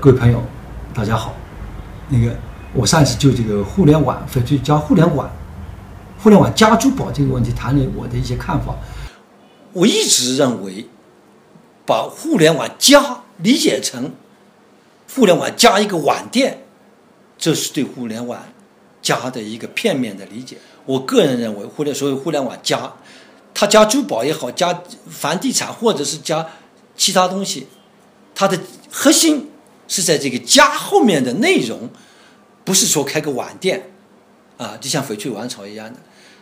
各位朋友，大家好。那个，我上次就这个互联网翡翠加互联网、互联网加珠宝这个问题谈了我的一些看法。我一直认为，把互联网加理解成互联网加一个网店，这是对互联网加的一个片面的理解。我个人认为，互联所谓互联网加，它加珠宝也好，加房地产或者是加其他东西，它的核心。是在这个家后面的内容，不是说开个网店，啊，就像翡翠王朝一样的，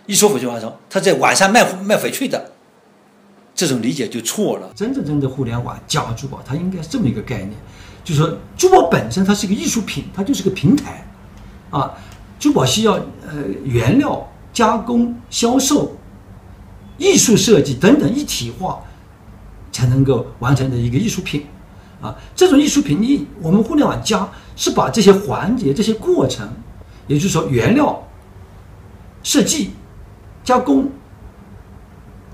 一说翡翠王朝，他在网上卖卖翡翠的，这种理解就错了。真正真的互联网加珠宝，它应该是这么一个概念，就是说珠宝本身它是个艺术品，它就是个平台，啊，珠宝需要呃原料加工、销售、艺术设计等等一体化，才能够完成的一个艺术品。啊，这种艺术品，你我们互联网加是把这些环节、这些过程，也就是说原料、设计、加工、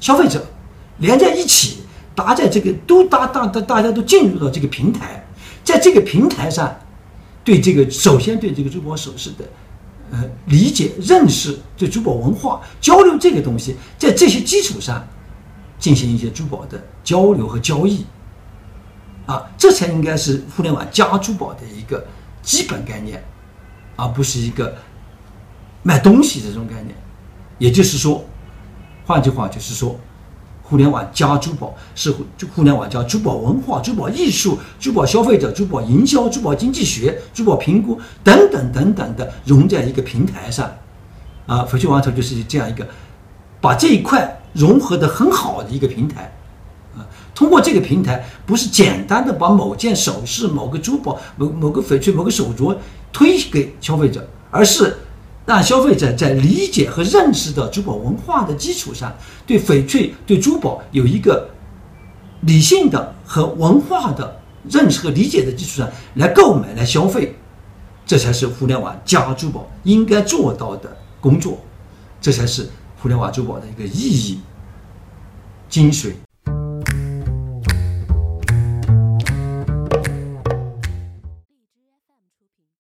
消费者连在一起，搭在这个都搭大大大家都进入到这个平台，在这个平台上，对这个首先对这个珠宝首饰的呃理解、认识，对珠宝文化交流这个东西，在这些基础上进行一些珠宝的交流和交易。啊，这才应该是互联网加珠宝的一个基本概念，而不是一个卖东西的这种概念。也就是说，换句话就是说，互联网加珠宝是就互联网加珠宝文化、珠宝艺术、珠宝消费者、珠宝营销、珠宝经济学、珠宝评估等等等等的融在一个平台上。啊，翡翠王朝就是这样一个把这一块融合的很好的一个平台。通过这个平台，不是简单的把某件首饰、某个珠宝、某某个翡翠、某个手镯推给消费者，而是让消费者在理解和认识的珠宝文化的基础上，对翡翠、对珠宝有一个理性的和文化的认识和理解的基础上来购买、来消费，这才是互联网加珠宝应该做到的工作，这才是互联网珠宝的一个意义、精髓。